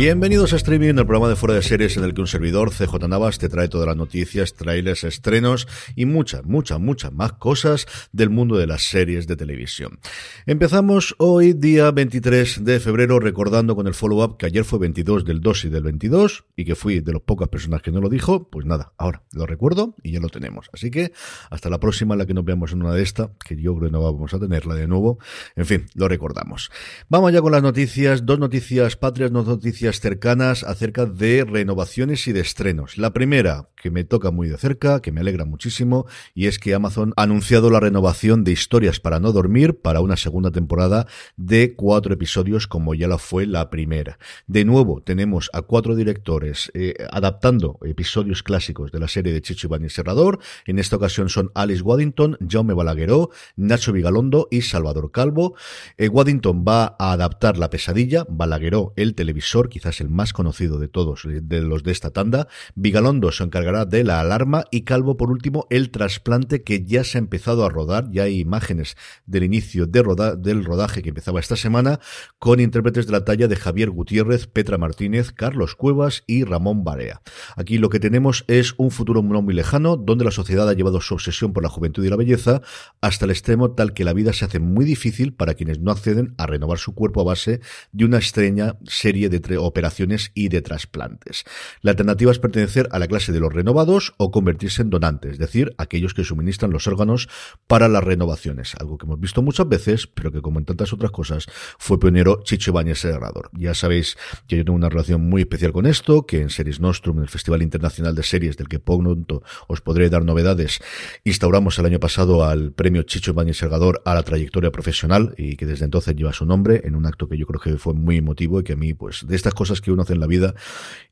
Bienvenidos a Streaming, el programa de fuera de series en el que un servidor, CJ Navas, te trae todas las noticias, trailers, estrenos y muchas, muchas, muchas más cosas del mundo de las series de televisión. Empezamos hoy, día 23 de febrero, recordando con el follow-up que ayer fue 22 del 2 y del 22 y que fui de las pocas personas que no lo dijo. Pues nada, ahora lo recuerdo y ya lo tenemos. Así que hasta la próxima, la que nos veamos en una de estas, que yo creo que no vamos a tenerla de nuevo. En fin, lo recordamos. Vamos ya con las noticias, dos noticias patrias, dos noticias cercanas acerca de renovaciones y de estrenos. La primera, que me toca muy de cerca, que me alegra muchísimo, y es que Amazon ha anunciado la renovación de Historias para no dormir para una segunda temporada de cuatro episodios como ya la fue la primera. De nuevo, tenemos a cuatro directores eh, adaptando episodios clásicos de la serie de Chicho Iván y Serrador. En esta ocasión son Alice Waddington, Jaume Balagueró, Nacho Vigalondo y Salvador Calvo. Eh, Waddington va a adaptar La pesadilla, Balagueró el televisor, quizás el más conocido de todos, de los de esta tanda. Vigalondo se encargará de la alarma y Calvo, por último, el trasplante que ya se ha empezado a rodar. Ya hay imágenes del inicio del rodaje que empezaba esta semana con intérpretes de la talla de Javier Gutiérrez, Petra Martínez, Carlos Cuevas y Ramón Barea. Aquí lo que tenemos es un futuro no muy lejano donde la sociedad ha llevado su obsesión por la juventud y la belleza hasta el extremo tal que la vida se hace muy difícil para quienes no acceden a renovar su cuerpo a base de una extraña serie de operaciones y de trasplantes. La alternativa es pertenecer a la clase de los renovados o convertirse en donantes, es decir, aquellos que suministran los órganos para las renovaciones, algo que hemos visto muchas veces, pero que como en tantas otras cosas fue pionero Chicho Ibáñez Herrador. Ya sabéis que yo tengo una relación muy especial con esto, que en Series Nostrum, en el Festival Internacional de Series, del que pronto os podré dar novedades, instauramos el año pasado al premio Chicho Ibáñez Herrador a la trayectoria profesional y que desde entonces lleva su nombre en un acto que yo creo que fue muy emotivo y que a mí, pues, de estas cosas que uno hace en la vida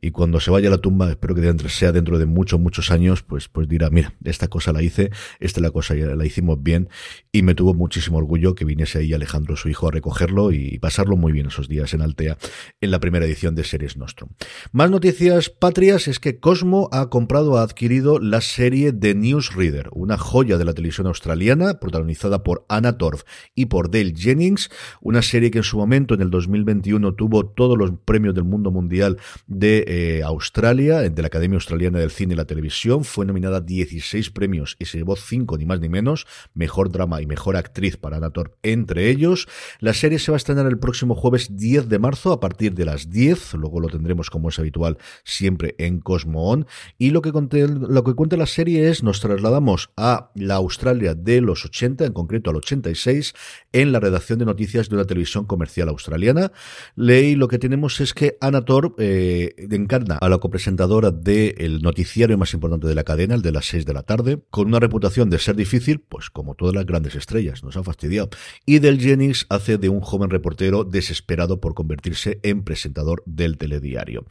y cuando se vaya a la tumba, espero que sea dentro de muchos, muchos años, pues, pues dirá, mira, esta cosa la hice, esta la cosa la hicimos bien y me tuvo muchísimo orgullo que viniese ahí Alejandro, su hijo, a recogerlo y pasarlo muy bien esos días en Altea en la primera edición de Series Nostrum. Más noticias patrias es que Cosmo ha comprado, ha adquirido la serie de Newsreader, una joya de la televisión australiana, protagonizada por Anna Torf y por Dale Jennings, una serie que en su momento, en el 2021, tuvo todos los premios del mundo mundial de eh, Australia, de la Academia Australiana del Cine y la Televisión, fue nominada a 16 premios y se llevó 5 ni más ni menos, mejor drama y mejor actriz para Anna Torf entre ellos. La serie se va a estrenar el próximo jueves 10 de marzo a partir de las 10, luego lo tendremos como es habitual siempre en Cosmo On, y lo que, conté, lo que cuenta la serie es, nos trasladamos a la Australia de los 80, en concreto al 86, en la redacción de noticias de una televisión comercial australiana. Leí lo que tenemos es que Anna Torp eh, encarna a la copresentadora del noticiario más importante de la cadena, el de las 6 de la tarde, con una reputación de ser difícil, pues como todas las grandes estrellas, nos ha fastidiado. Y Del Jennings hace de un joven reportero desesperado por convertirse en presentador del telediario.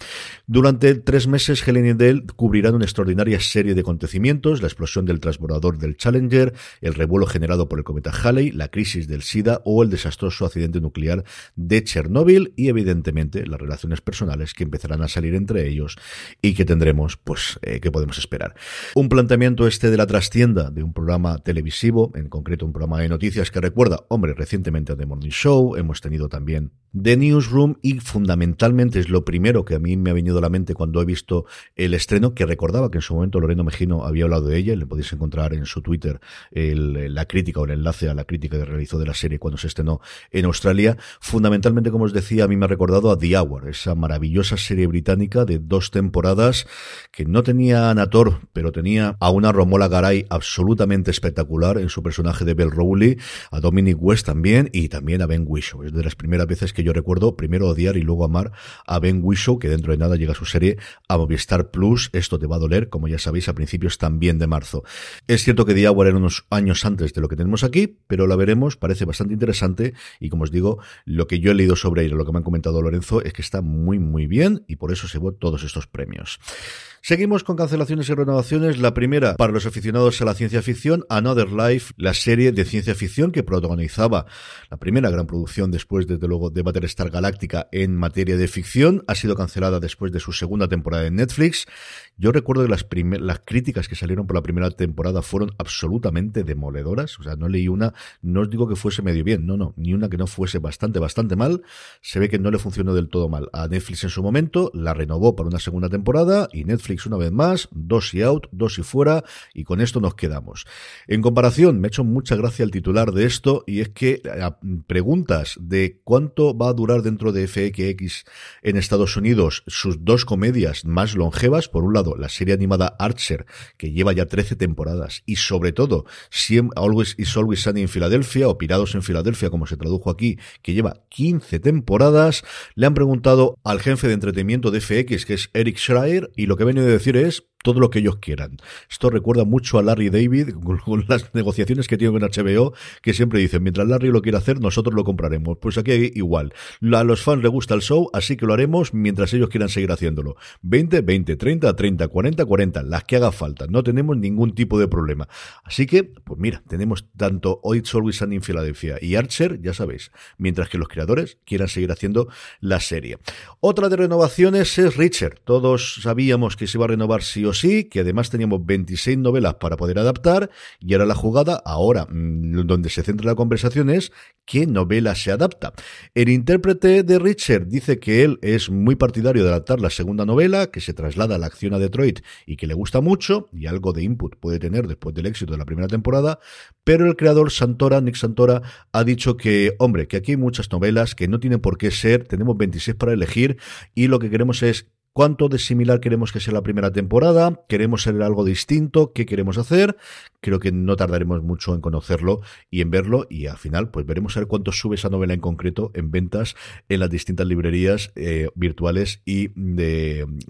Durante tres meses, Helen y Dell cubrirán una extraordinaria serie de acontecimientos, la explosión del transbordador del Challenger, el revuelo generado por el cometa Halley, la crisis del SIDA o el desastroso accidente nuclear de Chernóbil y evidentemente las relaciones personales que empezarán a salir entre ellos y que tendremos, pues, eh, ¿qué podemos esperar? Un planteamiento este de la trastienda de un programa televisivo, en concreto un programa de noticias que recuerda, hombre, recientemente a The Morning Show, hemos tenido también The Newsroom y fundamentalmente es lo primero que a mí me ha venido a la mente cuando he visto el estreno, que recordaba que en su momento Loreno Mejino había hablado de ella, le podéis encontrar en su Twitter la crítica o el enlace a la crítica que realizó de la serie cuando se estrenó en Australia. Fundamentalmente, como os decía, a mí me ha recordado a The Hour, esa maravillosa serie británica de dos temporadas que no tenía a Anator, pero tenía a una Romola Garay absolutamente espectacular en su personaje de Bell Rowley, a Dominic West también y también a Ben Whishaw. Es de las primeras veces que yo recuerdo primero odiar y luego amar a Ben Whishaw, que dentro de nada llega su serie a Movistar Plus. Esto te va a doler, como ya sabéis, a principios también de marzo. Es cierto que The Hour era unos años antes de lo que tenemos aquí, pero la veremos, parece bastante interesante y como os digo, lo que yo he leído sobre ella, lo que me han comentado Lorenzo, es que está muy muy bien y por eso se llevó todos estos premios. Seguimos con cancelaciones y renovaciones. La primera, para los aficionados a la ciencia ficción, Another Life, la serie de ciencia ficción que protagonizaba la primera gran producción después, desde luego, de Battlestar Galáctica en materia de ficción, ha sido cancelada después de su segunda temporada en Netflix. Yo recuerdo que las, las críticas que salieron por la primera temporada fueron absolutamente demoledoras. O sea, no leí una, no os digo que fuese medio bien, no, no, ni una que no fuese bastante, bastante mal. Se ve que no le funcionó del todo mal a Netflix en su momento, la renovó para una segunda temporada y Netflix una vez más, dos y out, dos y fuera, y con esto nos quedamos. En comparación, me ha hecho mucha gracia el titular de esto, y es que preguntas de cuánto va a durar dentro de FX en Estados Unidos sus dos comedias más longevas, por un lado, la serie animada Archer, que lleva ya 13 temporadas, y sobre todo, Always is Always Sunny en Filadelfia, o Pirados en Filadelfia, como se tradujo aquí, que lleva 15 temporadas, le han preguntado al jefe de entretenimiento de FX, que es Eric Schreier, y lo que ha venido a decir es todo lo que ellos quieran. Esto recuerda mucho a Larry David con, las negociaciones que tiene con HBO, que siempre dicen, mientras Larry lo quiera hacer, nosotros lo compraremos. Pues aquí igual. A los fans les gusta el show, así que lo haremos mientras ellos quieran seguir haciéndolo. 20, 20, 30, 30, 40, 40, las que haga falta. No tenemos ningún tipo de problema. Así que, pues mira, tenemos tanto It's Always Sunny en Filadelfia y Archer, ya sabéis, mientras que los creadores quieran seguir haciendo la serie. Otra de renovaciones es Richard. Todos sabíamos que se iba a renovar o sí, que además teníamos 26 novelas para poder adaptar, y ahora la jugada, ahora mm, donde se centra la conversación es qué novela se adapta. El intérprete de Richard dice que él es muy partidario de adaptar la segunda novela, que se traslada a la acción a Detroit y que le gusta mucho, y algo de input puede tener después del éxito de la primera temporada, pero el creador Santora, Nick Santora, ha dicho que, hombre, que aquí hay muchas novelas que no tienen por qué ser, tenemos 26 para elegir, y lo que queremos es cuánto de similar queremos que sea la primera temporada, queremos ser algo distinto, qué queremos hacer. Creo que no tardaremos mucho en conocerlo y en verlo y al final pues veremos a ver cuánto sube esa novela en concreto en ventas en las distintas librerías eh, virtuales y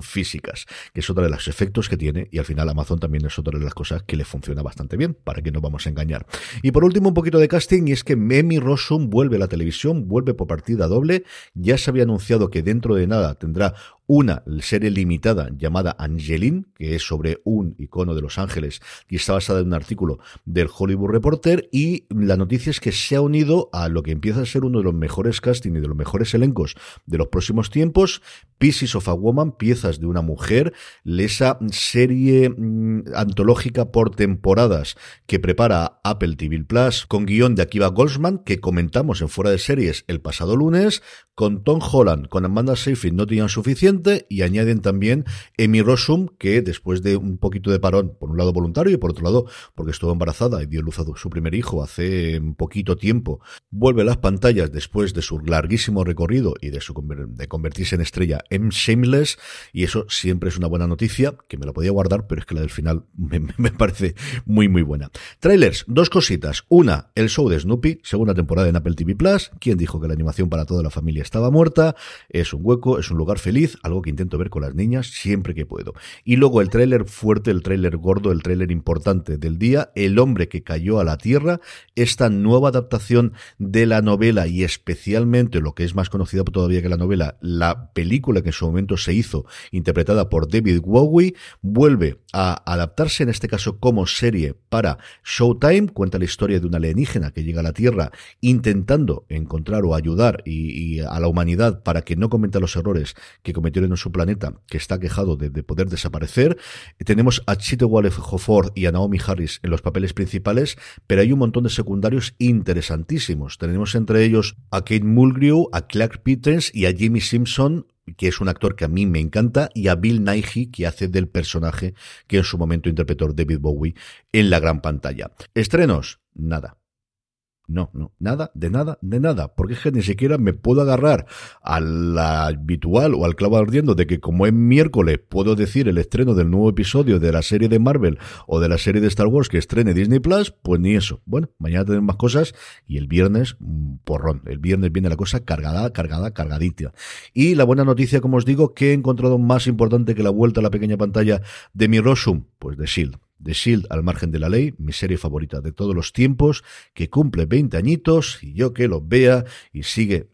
físicas, que es otra de los efectos que tiene y al final Amazon también es otra de las cosas que le funciona bastante bien, para que no vamos a engañar. Y por último un poquito de casting y es que Memi Rossum vuelve a la televisión, vuelve por partida doble, ya se había anunciado que dentro de nada tendrá una serie limitada llamada Angeline, que es sobre un icono de Los Ángeles y está basada en un artículo del Hollywood Reporter y la noticia es que se ha unido a lo que empieza a ser uno de los mejores casting y de los mejores elencos de los próximos tiempos, Pieces of a Woman, piezas de una mujer, esa serie mm, antológica por temporadas que prepara Apple TV Plus con guion de Akiva Goldsman que comentamos en Fuera de Series el pasado lunes, con Tom Holland, con Amanda Seyfried no tenían suficiente y añaden también Emi Rossum que después de un poquito de parón, por un lado voluntario y por otro lado porque estuvo embarazada y dio luz a su primer hijo hace poquito tiempo, vuelve a las pantallas después de su larguísimo recorrido y de, su, de convertirse en estrella en Shameless y eso siempre es una buena noticia que me la podía guardar pero es que la del final me, me parece muy muy buena. Trailers, dos cositas. Una, el show de Snoopy, segunda temporada en Apple TV Plus. ¿Quién dijo que la animación para toda la familia estaba muerta, es un hueco, es un lugar feliz, algo que intento ver con las niñas siempre que puedo. Y luego el tráiler fuerte, el tráiler gordo, el tráiler importante del día, El hombre que cayó a la tierra, esta nueva adaptación de la novela y especialmente lo que es más conocida todavía que la novela, la película que en su momento se hizo, interpretada por David Bowie, vuelve a adaptarse en este caso como serie para Showtime, cuenta la historia de una alienígena que llega a la Tierra intentando encontrar o ayudar y, a la humanidad para que no cometa los errores que en su planeta, que está quejado de, poder desaparecer. Tenemos a Chite Wallef Hofford y a Naomi Harris en los papeles principales, pero hay un montón de secundarios interesantísimos. Tenemos entre ellos a Kate Mulgrew, a Clark Peters y a Jimmy Simpson, que es un actor que a mí me encanta, y a Bill Nighy, que hace del personaje que en su momento interpretó David Bowie en la gran pantalla. Estrenos, nada. No, no, nada, de nada, de nada, porque es que ni siquiera me puedo agarrar a la habitual o al clavo ardiendo de que como es miércoles puedo decir el estreno del nuevo episodio de la serie de Marvel o de la serie de Star Wars que estrene Disney Plus, pues ni eso. Bueno, mañana tenemos más cosas y el viernes, porrón, el viernes viene la cosa cargada, cargada, cargadita. Y la buena noticia, como os digo, que he encontrado más importante que la vuelta a la pequeña pantalla de mi Rosum, pues de Shield. The Shield al margen de la ley, mi serie favorita de todos los tiempos, que cumple 20 añitos y yo que lo vea y sigue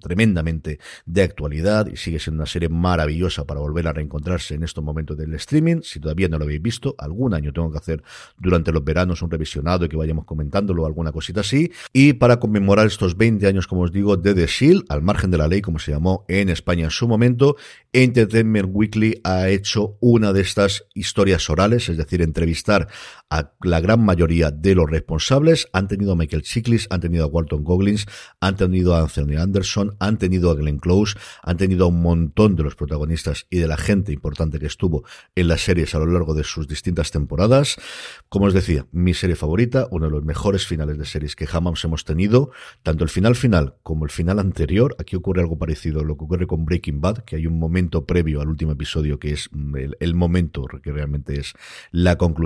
tremendamente de actualidad y sigue siendo una serie maravillosa para volver a reencontrarse en estos momentos del streaming. Si todavía no lo habéis visto, algún año tengo que hacer durante los veranos un revisionado y que vayamos comentándolo, alguna cosita así. Y para conmemorar estos 20 años, como os digo, de The Shield, al margen de la ley, como se llamó en España en su momento, Entertainment Weekly ha hecho una de estas historias orales, es decir, entre entrevistar a la gran mayoría de los responsables. Han tenido a Michael Chiklis, han tenido a Walton Goggins, han tenido a Anthony Anderson, han tenido a Glenn Close, han tenido a un montón de los protagonistas y de la gente importante que estuvo en las series a lo largo de sus distintas temporadas. Como os decía, mi serie favorita, uno de los mejores finales de series que jamás hemos tenido, tanto el final final como el final anterior. Aquí ocurre algo parecido a lo que ocurre con Breaking Bad, que hay un momento previo al último episodio que es el, el momento que realmente es la conclusión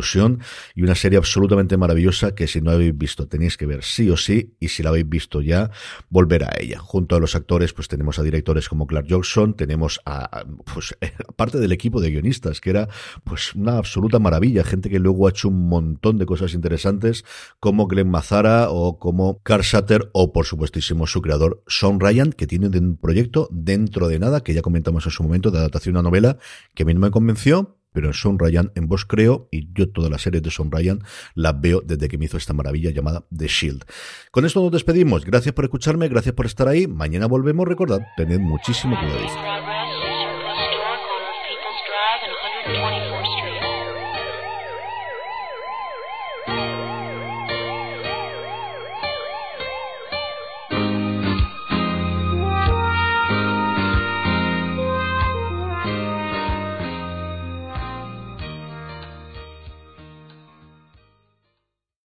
y una serie absolutamente maravillosa que si no habéis visto tenéis que ver sí o sí y si la habéis visto ya volver a ella. Junto a los actores pues tenemos a directores como Clark Johnson, tenemos a pues aparte del equipo de guionistas que era pues una absoluta maravilla, gente que luego ha hecho un montón de cosas interesantes como Glenn Mazara o como Carl Shatter o por supuestísimo su creador Sean Ryan que tiene un proyecto dentro de nada que ya comentamos en su momento de adaptación a una novela que a mí no me convenció pero en Son Ryan, en voz creo, y yo todas las series de Son Ryan las veo desde que me hizo esta maravilla llamada The Shield. Con esto nos despedimos. Gracias por escucharme, gracias por estar ahí. Mañana volvemos. Recordad, tened muchísimo cuidado.